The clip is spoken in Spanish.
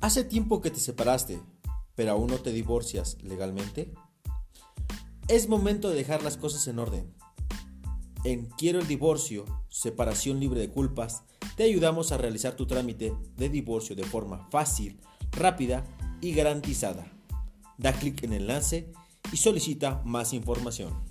¿Hace tiempo que te separaste, pero aún no te divorcias legalmente? Es momento de dejar las cosas en orden. En Quiero el divorcio, separación libre de culpas, te ayudamos a realizar tu trámite de divorcio de forma fácil, rápida y garantizada. Da clic en el enlace y solicita más información.